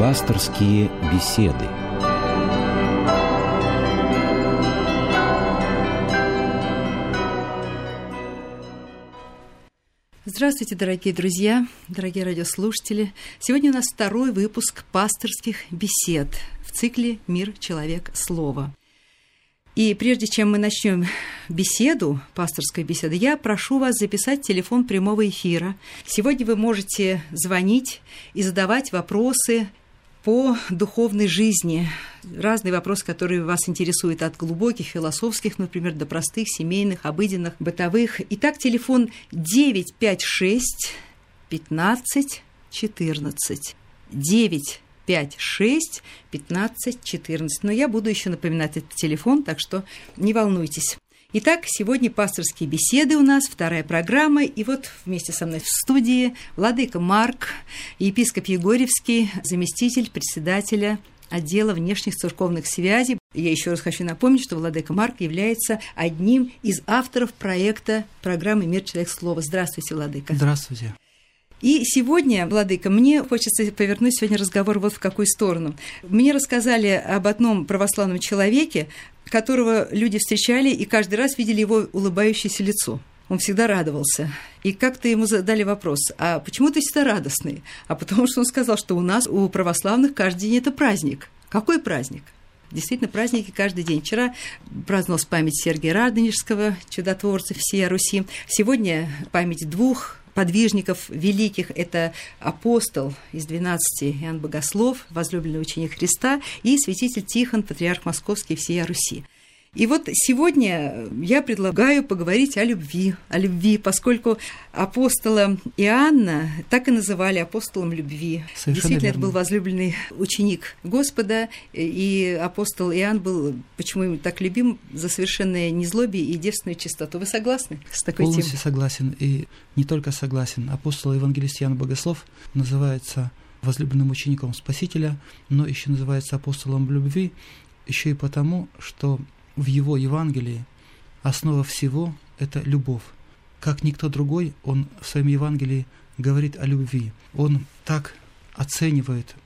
Пасторские беседы. Здравствуйте, дорогие друзья, дорогие радиослушатели. Сегодня у нас второй выпуск пасторских бесед в цикле «Мир, человек, слово». И прежде чем мы начнем беседу, пасторскую беседу, я прошу вас записать телефон прямого эфира. Сегодня вы можете звонить и задавать вопросы по духовной жизни. Разные вопросы, которые вас интересуют от глубоких, философских, например, до простых, семейных, обыденных, бытовых. Итак, телефон 956 15 14. 9 5 6 15 14. Но я буду еще напоминать этот телефон, так что не волнуйтесь. Итак, сегодня пасторские беседы у нас, вторая программа. И вот вместе со мной в студии Владыка Марк, епископ Егорьевский, заместитель председателя отдела внешних церковных связей. Я еще раз хочу напомнить, что Владыка Марк является одним из авторов проекта программы «Мир. Человек. Слово». Здравствуйте, Владыка. Здравствуйте. И сегодня, Владыка, мне хочется повернуть сегодня разговор вот в какую сторону. Мне рассказали об одном православном человеке, которого люди встречали и каждый раз видели его улыбающееся лицо. Он всегда радовался. И как-то ему задали вопрос, а почему ты всегда радостный? А потому что он сказал, что у нас, у православных, каждый день это праздник. Какой праздник? Действительно, праздники каждый день. Вчера праздновалась память Сергия Радонежского, чудотворца всей Руси. Сегодня память двух подвижников великих – это апостол из 12 Иоанн Богослов, возлюбленный ученик Христа, и святитель Тихон, патриарх Московский всея Руси. И вот сегодня я предлагаю поговорить о любви, о любви, поскольку апостола Иоанна так и называли апостолом любви. Совершенно Действительно, верно. это был возлюбленный ученик Господа, и апостол Иоанн был, почему ему так любим, за совершенное незлобие и девственную чистоту. Вы согласны с такой Полностью темой? согласен. И не только согласен. Апостол Евангелист Иоанн Богослов называется возлюбленным учеником Спасителя, но еще называется апостолом любви, еще и потому, что в его Евангелии основа всего – это любовь. Как никто другой, он в своем Евангелии говорит о любви. Он так оценивает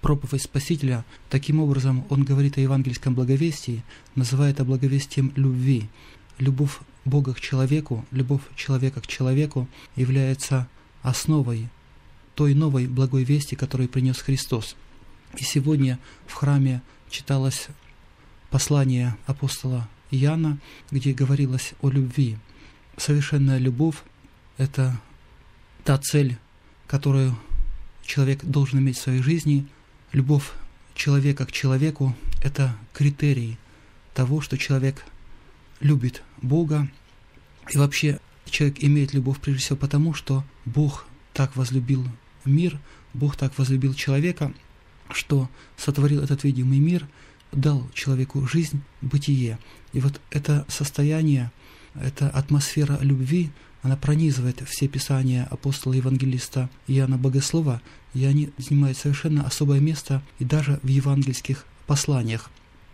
проповедь Спасителя, таким образом он говорит о евангельском благовестии, называет это благовестием любви. Любовь Бога к человеку, любовь человека к человеку является основой той новой благой вести, которую принес Христос. И сегодня в храме читалось послание апостола Иоанна, где говорилось о любви. Совершенная любовь – это та цель, которую человек должен иметь в своей жизни. Любовь человека к человеку – это критерий того, что человек любит Бога. И вообще человек имеет любовь прежде всего потому, что Бог так возлюбил мир, Бог так возлюбил человека, что сотворил этот видимый мир, дал человеку жизнь, бытие. И вот это состояние, эта атмосфера любви, она пронизывает все писания апостола Евангелиста Иоанна Богослова, и они занимают совершенно особое место и даже в евангельских посланиях.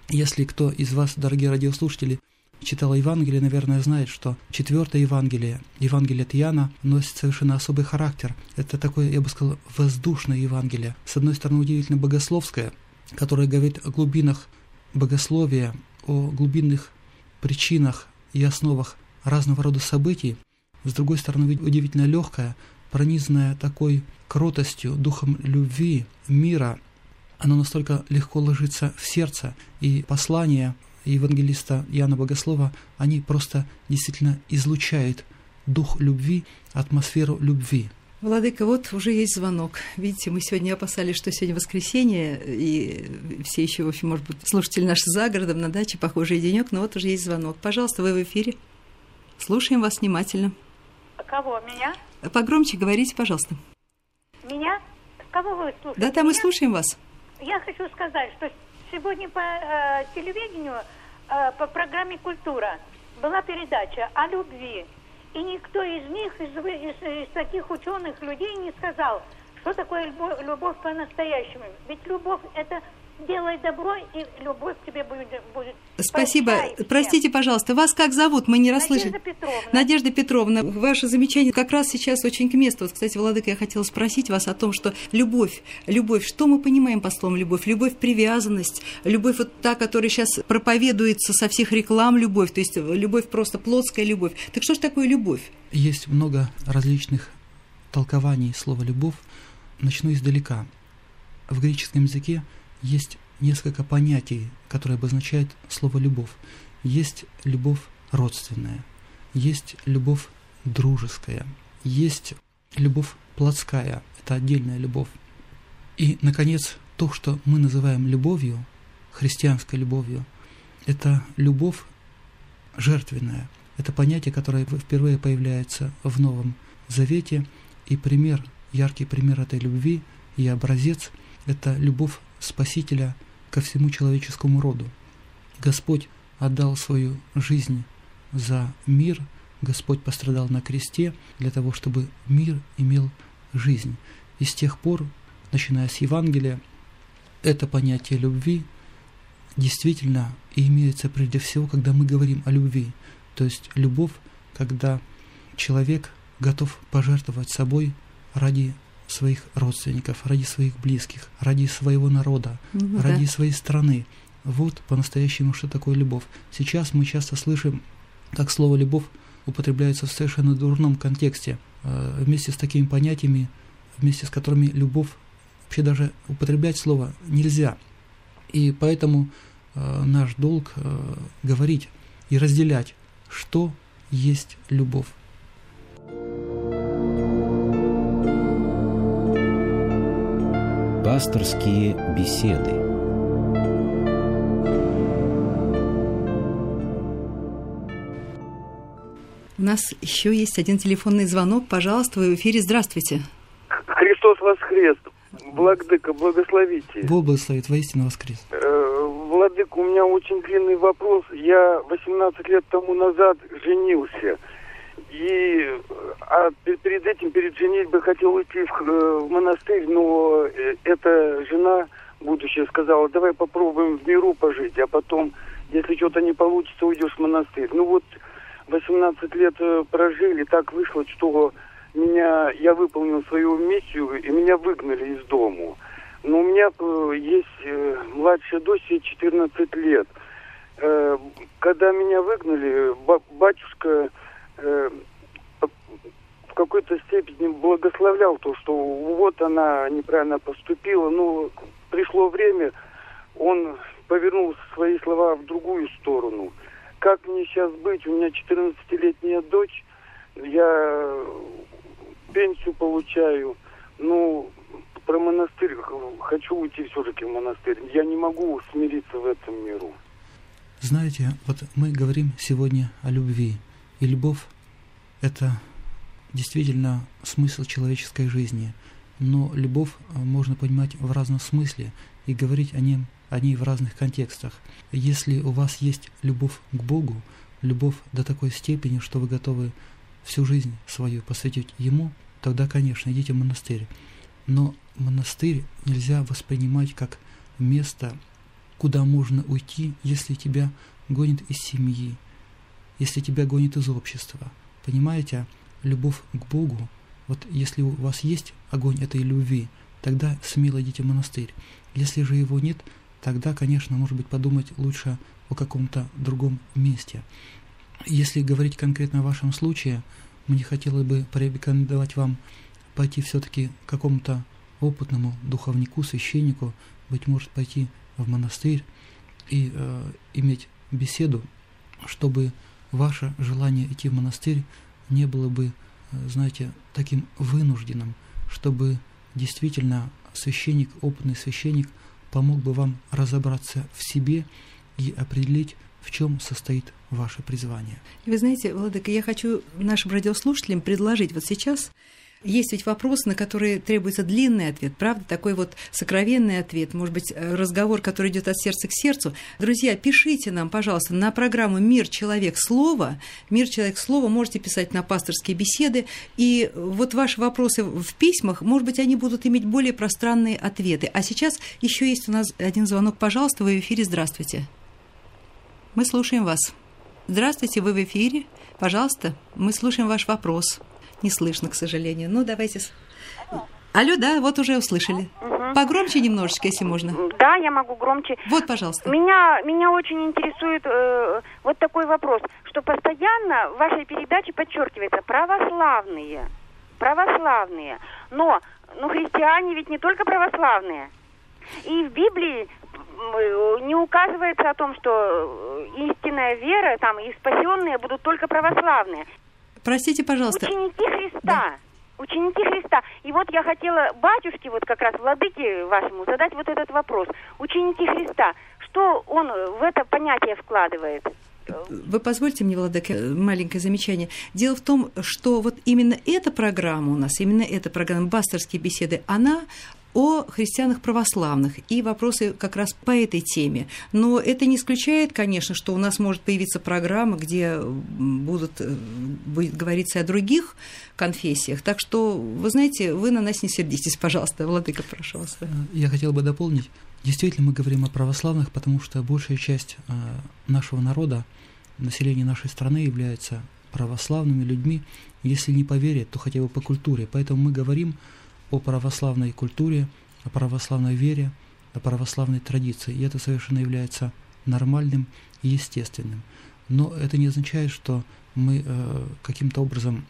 Если кто из вас, дорогие радиослушатели, читал Евангелие, наверное, знает, что четвертое Евангелие, Евангелие от Иоанна, носит совершенно особый характер. Это такое, я бы сказал, воздушное Евангелие. С одной стороны, удивительно богословское, которое говорит о глубинах богословия, о глубинных причинах и основах разного рода событий. С другой стороны, удивительно легкое, пронизанное такой кротостью, духом любви, мира. Оно настолько легко ложится в сердце, и послания евангелиста Иоанна Богослова, они просто действительно излучают дух любви, атмосферу любви. Владыка, вот уже есть звонок. Видите, мы сегодня опасались, что сегодня воскресенье, и все еще, в общем, может быть, слушатели наши за городом, на даче, похожий денек, но вот уже есть звонок. Пожалуйста, вы в эфире. Слушаем вас внимательно. Кого? Меня? Погромче говорите, пожалуйста. Меня? Кого вы слушаете? Да, да, мы слушаем вас. Я хочу сказать, что сегодня по э, телевидению, э, по программе «Культура» была передача о любви. И никто из них, из, из, из таких ученых людей не сказал, что такое любовь, любовь по-настоящему. Ведь любовь – это делай добро, и любовь к тебе будет... будет Спасибо. Прощай всем. Простите, пожалуйста, вас как зовут? Мы не расслышали. Надежда Петровна. Надежда Петровна, ваше замечание как раз сейчас очень к месту. Вот, кстати, Владыка, я хотела спросить вас о том, что любовь, любовь, что мы понимаем по словам любовь? Любовь – привязанность, любовь вот та, которая сейчас проповедуется со всех реклам любовь, то есть любовь просто плотская любовь. Так что же такое любовь? Есть много различных толкований слова «любовь». Начну издалека. В греческом языке есть несколько понятий, которые обозначают слово «любовь». Есть любовь родственная, есть любовь дружеская, есть любовь плотская, это отдельная любовь. И, наконец, то, что мы называем любовью, христианской любовью, это любовь жертвенная. Это понятие, которое впервые появляется в Новом Завете, и пример, яркий пример этой любви и образец – это любовь Спасителя ко всему человеческому роду. Господь отдал свою жизнь за мир, Господь пострадал на кресте для того, чтобы мир имел жизнь. И с тех пор, начиная с Евангелия, это понятие любви действительно имеется прежде всего, когда мы говорим о любви. То есть любовь, когда человек готов пожертвовать собой ради своих родственников, ради своих близких, ради своего народа, Ну ради да. своей страны. Вот по-настоящему, что такое любовь. Сейчас мы часто слышим, как слово «любовь» употребляется в совершенно дурном контексте, э, вместе с такими понятиями, вместе с которыми любовь вообще даже употреблять слово нельзя. И поэтому э, наш долг э, говорить и разделять, что есть любовь. Пасторские беседы. У нас еще есть один телефонный звонок. Пожалуйста, вы в эфире. Здравствуйте. Христос воскрес. Владыка, благословите. Бог благословит, воистину воскрес. Э, Владыка, у меня очень длинный вопрос. Я 18 лет тому назад женился. И а пе- перед этим, перед женитьбой, хотел уйти в, э, в монастырь, но э, эта жена будущая сказала, давай попробуем в миру пожить, а потом, если что-то не получится, уйдешь в монастырь. Ну вот 18 лет э, прожили, так вышло, что меня, я выполнил свою миссию, и меня выгнали из дому. Но у меня есть младшая дочь, ей 14 лет. Когда меня выгнали, ба- батюшка э, в какой-то степени благословлял то, что вот она неправильно поступила. Но пришло время, он повернул свои слова в другую сторону. Как мне сейчас быть? У меня 14-летняя дочь, я пенсию получаю. Ну, про монастырь хочу уйти все-таки в монастырь. Я не могу смириться в этом миру. Знаете, вот мы говорим сегодня о любви. И любовь – это действительно смысл человеческой жизни. Но любовь э, можно понимать в разном смысле и говорить о, нем, о ней в разных контекстах. Если у вас есть любовь к Богу, любовь до такой степени, что вы готовы всю жизнь свою посвятить Ему, тогда, конечно, идите в монастырь. Но монастырь нельзя воспринимать как место, куда можно уйти, если тебя гонит из семьи, если тебя гонит из общества. Понимаете, любовь к Богу, вот если у вас есть огонь этой любви, тогда смело идите в монастырь. Если же его нет, тогда, конечно, может быть, подумать лучше о каком-то другом месте. Если говорить конкретно о вашем случае, мне хотелось бы порекомендовать вам пойти все-таки к какому-то опытному духовнику, священнику, быть может, пойти в монастырь и э, иметь беседу, чтобы ваше желание идти в монастырь не было бы, э, знаете, таким вынужденным, чтобы действительно священник, опытный священник помог бы вам разобраться в себе и определить, в чем состоит ваше призвание. Вы знаете, Владыка, я хочу нашим радиослушателям предложить вот сейчас есть ведь вопросы, на которые требуется длинный ответ, правда? Такой вот сокровенный ответ, может быть, разговор, который идет от сердца к сердцу. Друзья, пишите нам, пожалуйста, на программу «Мир. Человек. Слово». «Мир. Человек. Слово» можете писать на пасторские беседы. И вот ваши вопросы в письмах, может быть, они будут иметь более пространные ответы. А сейчас еще есть у нас один звонок. Пожалуйста, вы в эфире. Здравствуйте. Мы слушаем вас. Здравствуйте, вы в эфире. Пожалуйста, мы слушаем ваш вопрос. Не слышно, к сожалению. Ну, давайте... Алло, да, вот уже услышали. Угу. Погромче немножечко, если можно. Да, я могу громче. Вот, пожалуйста. Меня, меня очень интересует э, вот такой вопрос, что постоянно в вашей передаче подчеркивается православные. Православные. Но ну, христиане ведь не только православные. И в Библии не указывается о том, что э, истинная вера там и спасенные будут только православные. Простите, пожалуйста. Ученики Христа. Да. Ученики Христа. И вот я хотела батюшке, вот как раз владыке вашему, задать вот этот вопрос. Ученики Христа, что он в это понятие вкладывает? Вы позвольте мне, Владыка, маленькое замечание. Дело в том, что вот именно эта программа у нас, именно эта программа «Бастерские беседы», она о христианах православных и вопросы как раз по этой теме. Но это не исключает, конечно, что у нас может появиться программа, где будут, э, будет говориться о других конфессиях. Так что, вы знаете, вы на нас не сердитесь, пожалуйста, Владыка, прошу вас. Э, я хотел бы дополнить. Действительно, мы говорим о православных, потому что большая часть э, нашего народа, населения нашей страны является православными людьми, если не по вере, то хотя бы по культуре. Поэтому мы говорим о православной культуре, о православной вере, о православной традиции. И это совершенно является нормальным и естественным. Но это не означает, что мы э, каким-то образом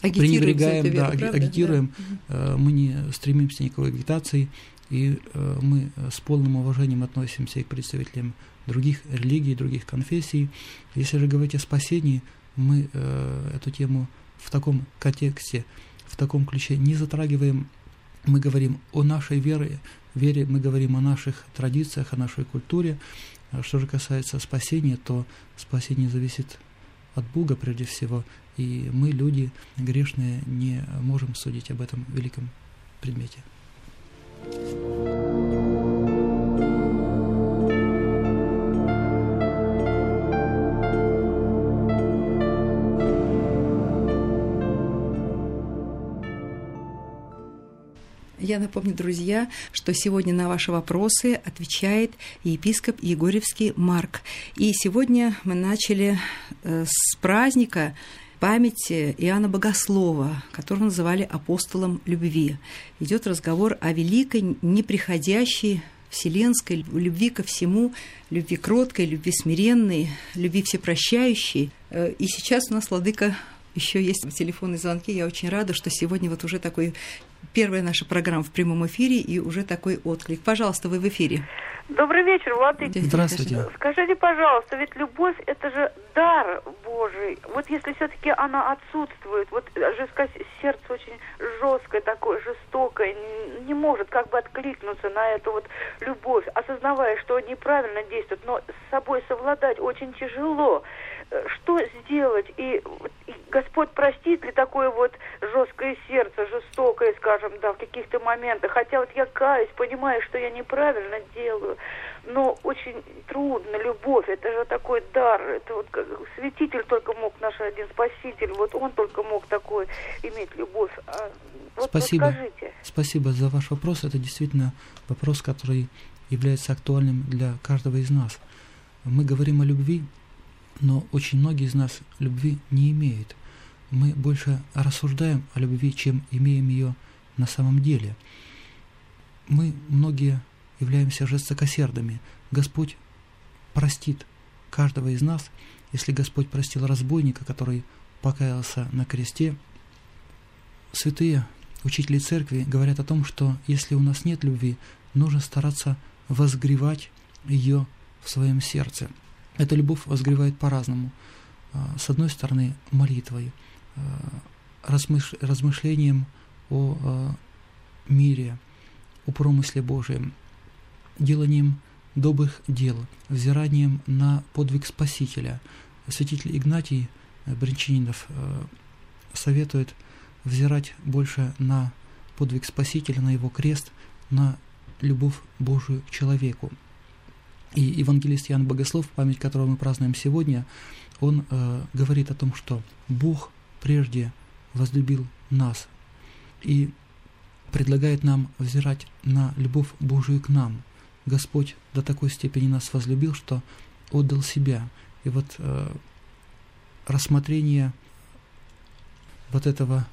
пренебрегаем, веру, да, правда? агитируем, да. Э, мы не стремимся никакой агитации, и э, мы с полным уважением относимся и к представителям других религий, других конфессий. Если же говорить о спасении, мы э, эту тему в таком контексте в таком ключе не затрагиваем, мы говорим о нашей вере, вере мы говорим о наших традициях, о нашей культуре. А что же касается спасения, то спасение зависит от Бога прежде всего, и мы, люди грешные, не можем судить об этом великом предмете. Я напомню, друзья, что сегодня на ваши вопросы отвечает епископ Егорьевский Марк. И сегодня мы начали э, с праздника памяти Иоанна Богослова, которого называли апостолом любви. Идет разговор о великой, неприходящей вселенской любви ко всему, любви кроткой, любви смиренной, любви всепрощающей. Э, и сейчас у нас, Владыка, еще есть телефонные звонки. Я очень рада, что сегодня вот уже такой первая наша программа в прямом эфире и уже такой отклик. Пожалуйста, вы в эфире. Добрый вечер, Владыка. Здравствуйте. Скажите, пожалуйста, ведь любовь – это же дар Божий. Вот если все таки она отсутствует, вот же сердце очень жесткое такое, жестокое, не может как бы откликнуться на эту вот любовь, осознавая, что неправильно действует, но с собой совладать очень тяжело что сделать? И, и Господь простит ли такое вот жесткое сердце, жестокое, скажем, да, в каких-то моментах. Хотя вот я каюсь, понимаю, что я неправильно делаю, но очень трудно. Любовь, это же такой дар. Это вот как святитель только мог, наш один спаситель, вот он только мог такой иметь любовь. А, вот, Спасибо. Вот скажите. Спасибо за ваш вопрос. Это действительно вопрос, который является актуальным для каждого из нас. Мы говорим о любви, но очень многие из нас любви не имеют. Мы больше рассуждаем о любви, чем имеем ее на самом деле. Мы многие являемся жестокосердыми. Господь простит каждого из нас, если Господь простил разбойника, который покаялся на кресте. Святые учители церкви говорят о том, что если у нас нет любви, нужно стараться возгревать ее в своем сердце – эта любовь возгревает по-разному. А, с одной стороны, молитвой, а, размышлением о а, мире, о промысле Божьем, деланием добрых дел, взиранием на подвиг Спасителя. Святитель Игнатий Бринчининов советует взирать больше на подвиг Спасителя, на его крест, на любовь Божию к человеку. И евангелист Ян Богослов, память которого мы празднуем сегодня, он э, говорит о том, что Бог прежде возлюбил нас и предлагает нам взирать на любовь Божию к нам. Господь до такой степени нас возлюбил, что отдал себя. И вот э, рассмотрение вот этого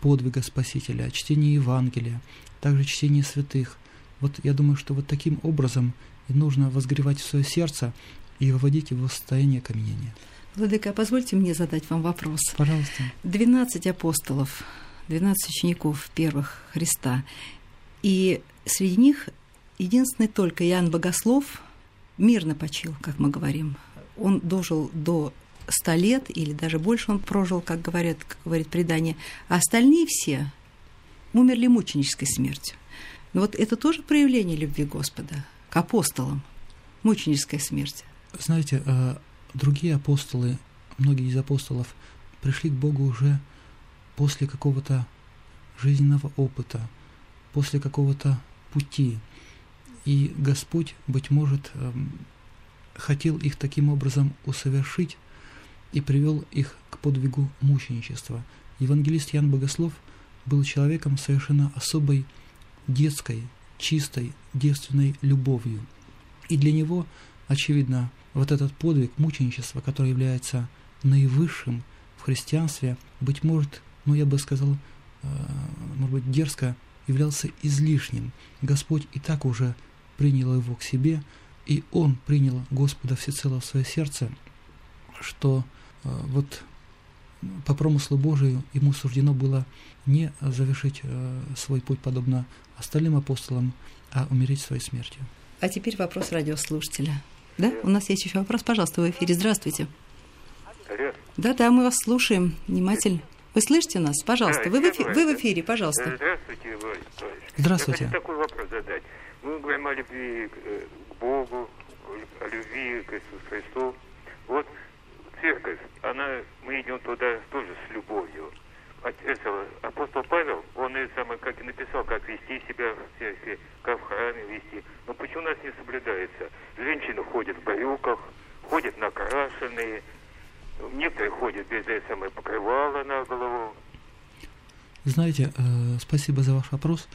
подвига Спасителя, чтение Евангелия, также чтение святых. Вот я думаю, что вот таким образом и нужно возгревать свое сердце и выводить его в состояние каменения. Владыка, позвольте мне задать вам вопрос. Пожалуйста. 12 апостолов, 12 учеников первых Христа. И среди них единственный только Иоанн Богослов мирно почил, как мы говорим. Он дожил до 100 лет или даже больше он прожил, как, говорят, как говорит предание. А остальные все умерли мученической смертью. Но вот это тоже проявление любви Господа к апостолам, мученическая смерть. Знаете, э, другие апостолы, многие из апостолов пришли к Богу уже после какого-то жизненного опыта, после какого-то пути. И Господь, быть может, эм, хотел их таким образом усовершить и привел их к подвигу мученичества. Евангелист Ян Богослов был человеком совершенно особой детской, чистой, девственной любовью. И для него, очевидно, вот этот подвиг мученичества, который является наивысшим в христианстве, быть может, ну я бы сказал, э, может быть, дерзко, являлся излишним. Господь и так уже принял его к себе, и он принял Господа всецело в свое сердце, что э, вот по промыслу Божию ему суждено было не завершить э, свой путь подобно остальным апостолам, а умереть своей смертью. А теперь вопрос радиослушателя. Да? У нас есть еще вопрос, пожалуйста, в эфире. Здравствуйте. Да, да, мы вас слушаем внимательно. Вы слышите нас? Пожалуйста, вы в, эфире, вы в эфире, пожалуйста. Здравствуйте, Владимир Здравствуйте. Я хочу такой вопрос задать. Мы говорим о любви э, к Богу, о любви к Иисусу Христу. Вот церковь, она, мы идем туда тоже с любовью. Это, апостол Павел, он и самое, как и написал, как вести себя в церкви, как в храме вести. Но почему у нас не соблюдается? Женщины ходят в брюках, ходят накрашенные, некоторые ходят без этого самое покрывала на голову. Знаете, э, спасибо за ваш вопрос.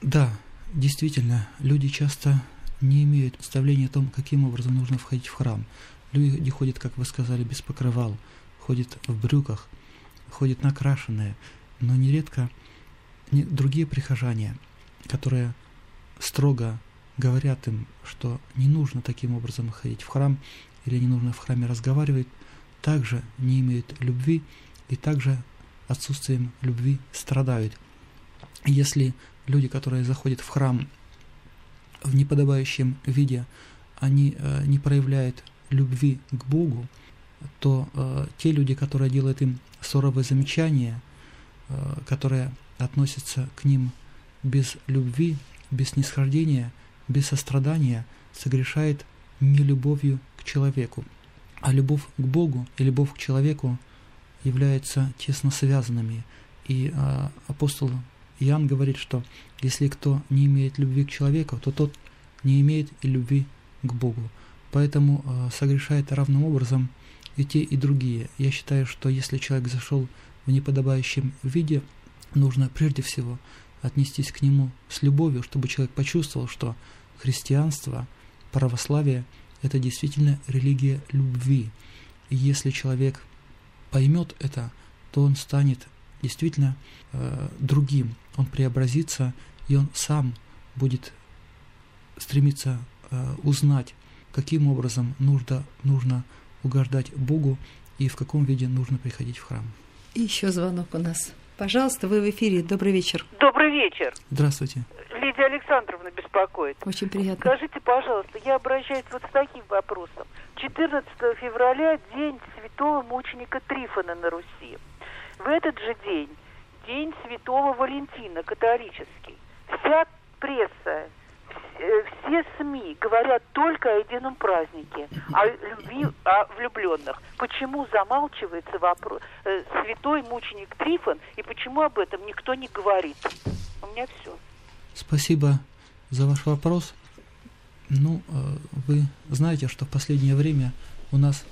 Да, действительно, люди часто не имеют представления о том, каким образом нужно входить в храм. Люди ходят, как вы сказали, без покрывал, ходят в брюках, ходят накрашенные, но нередко не, другие прихожане, которые строго говорят им, что не нужно таким образом ходить в храм или не нужно в храме разговаривать, также не имеют любви и также отсутствием любви страдают. Если люди, которые заходят в храм в неподобающем виде, они э, не проявляют любви к Богу, то э, те люди, которые делают им ссоровые замечания, э, которые относятся к ним без любви, без снисхождения, без сострадания, согрешает нелюбовью к человеку. А любовь к Богу и любовь к человеку являются тесно связанными. И э, апостол Иоанн говорит, что если кто не имеет любви к человеку, то тот не имеет и любви к Богу поэтому э, согрешает равным образом и те, и другие. Я считаю, что если человек зашел в неподобающем виде, нужно прежде всего отнестись к нему с любовью, чтобы человек почувствовал, что христианство, православие – это действительно религия любви. И если человек поймет это, то он станет действительно э, другим, он преобразится, и он сам будет стремиться э, узнать каким образом нужно, нужно угождать Богу и в каком виде нужно приходить в храм. И еще звонок у нас. Пожалуйста, вы в эфире. Добрый вечер. Добрый вечер. Здравствуйте. Лидия Александровна беспокоит. Очень приятно. Скажите, пожалуйста, я обращаюсь вот с таким вопросом. 14 февраля день святого мученика Трифона на Руси. В этот же день день святого Валентина католический. Вся пресса, все СМИ говорят только о едином празднике, о любви, о влюбленных. Почему замалчивается вопрос э, святой мученик Трифон и почему об этом никто не говорит? У меня все. Спасибо за ваш вопрос. Ну, э, вы знаете, что в последнее время у нас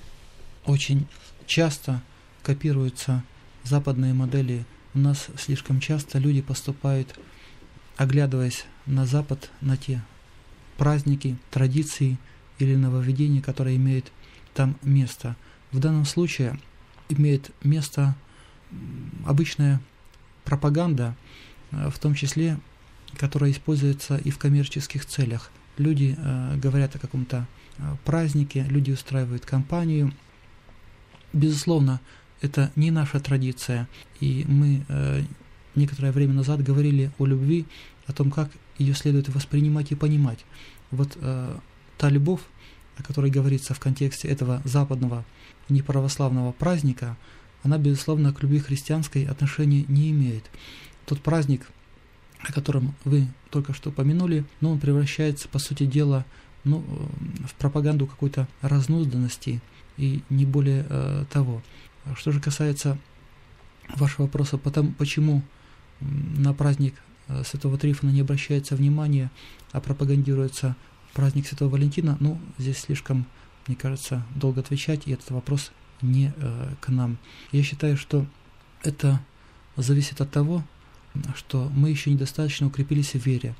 очень часто копируются западные модели. У нас слишком часто люди поступают, оглядываясь на Запад, на те праздники, традиции или нововведения, которые имеют там место. В данном случае имеет место обычная пропаганда, э, в том числе, которая используется и в коммерческих целях. Люди э, говорят о каком-то э, празднике, люди устраивают кампанию. Безусловно, это не наша традиция, и мы э, некоторое время назад говорили о любви, о том, как ее следует воспринимать и понимать. Вот э, та любовь, о которой говорится в контексте этого западного неправославного праздника, она, безусловно, к любви христианской отношения не имеет. Тот праздник, о котором вы только что упомянули, но он превращается, по сути дела, ну, э, в пропаганду какой-то разнузданности и не более э, того. Что же касается вашего вопроса, потом, почему на праздник Святого Трифона не обращается внимания, а пропагандируется праздник Святого Валентина, ну, здесь слишком, мне кажется, долго отвечать, и этот вопрос не э, к нам. Я считаю, что это зависит от того, что мы еще недостаточно укрепились в вере.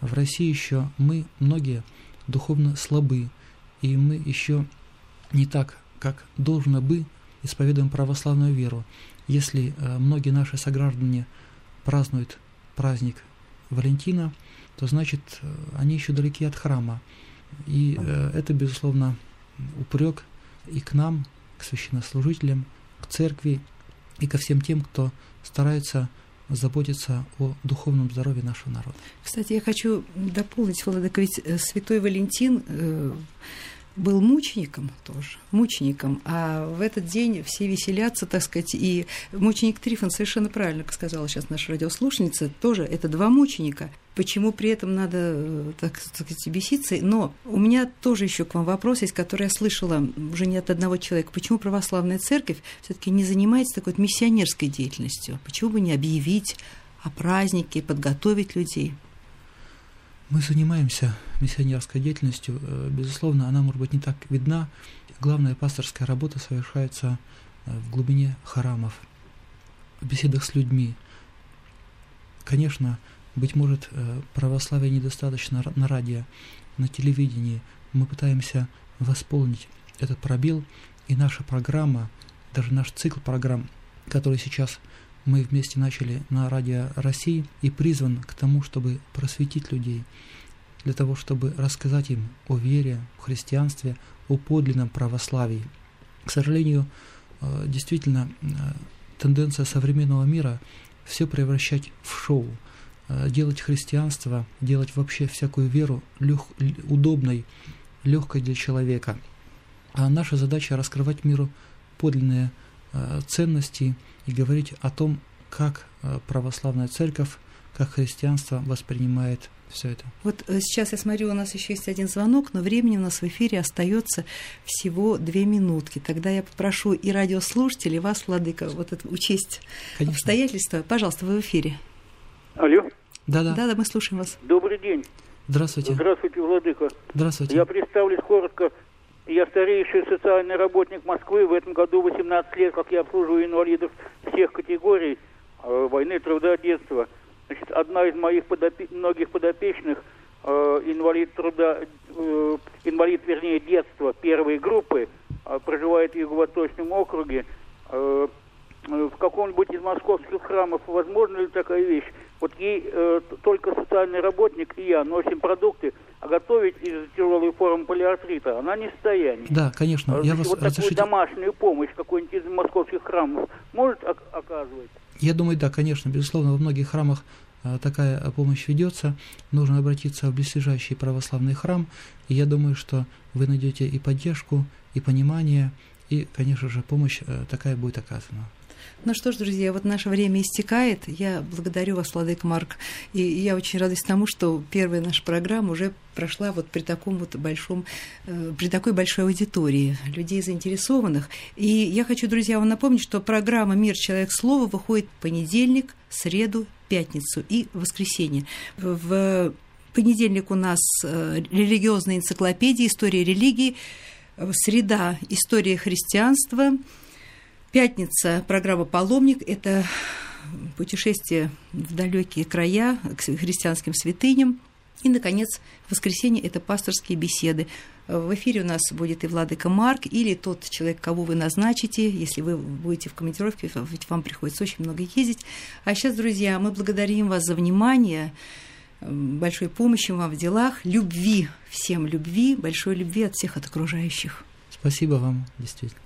В России еще мы, многие, духовно слабы, и мы еще не так, как должно бы, исповедуем православную веру. Если э, многие наши сограждане празднуют праздник Валентина, то значит э, они еще далеки от храма. И э, это, безусловно, упрек и к нам, к священнослужителям, к церкви и ко всем тем, кто старается заботиться о духовном здоровье нашего народа. Кстати, я хочу дополнить, Владыка, ведь Святой Валентин был мучеником тоже, мучеником, а в этот день все веселятся, так сказать, и мученик Трифон совершенно правильно сказала сейчас наша радиослушница, тоже это два мученика. Почему при этом надо, э, так сказать, беситься? Но у меня тоже еще к вам вопрос есть, который я слышала уже не от одного человека. Почему православная церковь все-таки не занимается такой вот миссионерской деятельностью? Почему бы не объявить о празднике, подготовить людей? Мы занимаемся миссионерской деятельностью. Э, безусловно, она, может быть, не так видна. Главная пасторская работа совершается э, в глубине храмов, в беседах с людьми. Конечно, быть может, э, православия недостаточно на радио, на телевидении. Мы пытаемся восполнить этот пробел, и наша программа, даже наш цикл программ, который сейчас мы вместе начали на Радио России и призван к тому, чтобы просветить людей, для того, чтобы рассказать им о вере, христианстве, о подлинном православии. К сожалению, э, действительно, э, тенденция современного мира все превращать в шоу, э, делать христианство, делать вообще всякую веру лег, удобной, легкой для человека. А наша задача раскрывать миру подлинные ценности, и говорить о том, как э, православная церковь, как христианство воспринимает все это. Вот э, сейчас я смотрю, у нас еще есть один звонок, но времени у нас в эфире остается всего две минутки. Тогда я попрошу и радиослушателей, вас, Владыка, вот это учесть Конечно. обстоятельства. Пожалуйста, вы в эфире. Алло. Да-да. Да-да, мы слушаем вас. Добрый день. Здравствуйте. Здравствуйте, Владыка. Здравствуйте. Я представлюсь коротко. Я старейший социальный работник Москвы. В этом году 18 лет, как я обслуживаю инвалидов всех категорий э, войны, труда, детства. Значит, одна из моих подопе... многих подопечных, э, инвалид труда, э, инвалид, вернее, детства первой группы, э, проживает в Юго-Восточном округе. Э, в каком-нибудь из московских храмов возможно ли такая вещь? Вот ей э, только социальный работник и я носим продукты, а готовить из тяжелой формы полиартрита она не в состоянии. Да, конечно. Я вас вот разрешите... такую домашнюю помощь какой-нибудь из московских храмов может оказывать? Я думаю, да, конечно. Безусловно, во многих храмах а, такая помощь ведется. Нужно обратиться в близлежащий православный храм. И я думаю, что вы найдете и поддержку, и понимание, и, конечно же, помощь а, такая будет оказана. Ну что ж, друзья, вот наше время истекает. Я благодарю вас, Владык Марк. И я очень радуюсь тому, что первая наша программа уже прошла вот при таком вот большом, э, при такой большой аудитории людей заинтересованных. И я хочу, друзья, вам напомнить, что программа «Мир. Человек. Слово» выходит в понедельник, среду, пятницу и воскресенье. В понедельник у нас э, религиозная энциклопедия, история религии, среда, история христианства – Пятница, программа «Паломник» – это путешествие в далекие края к христианским святыням. И, наконец, воскресенье – это пасторские беседы. В эфире у нас будет и Владыка Марк, или тот человек, кого вы назначите, если вы будете в командировке, ведь вам приходится очень много ездить. А сейчас, друзья, мы благодарим вас за внимание, большой помощи вам в делах, любви, всем любви, большой любви от всех от окружающих. Спасибо вам, действительно.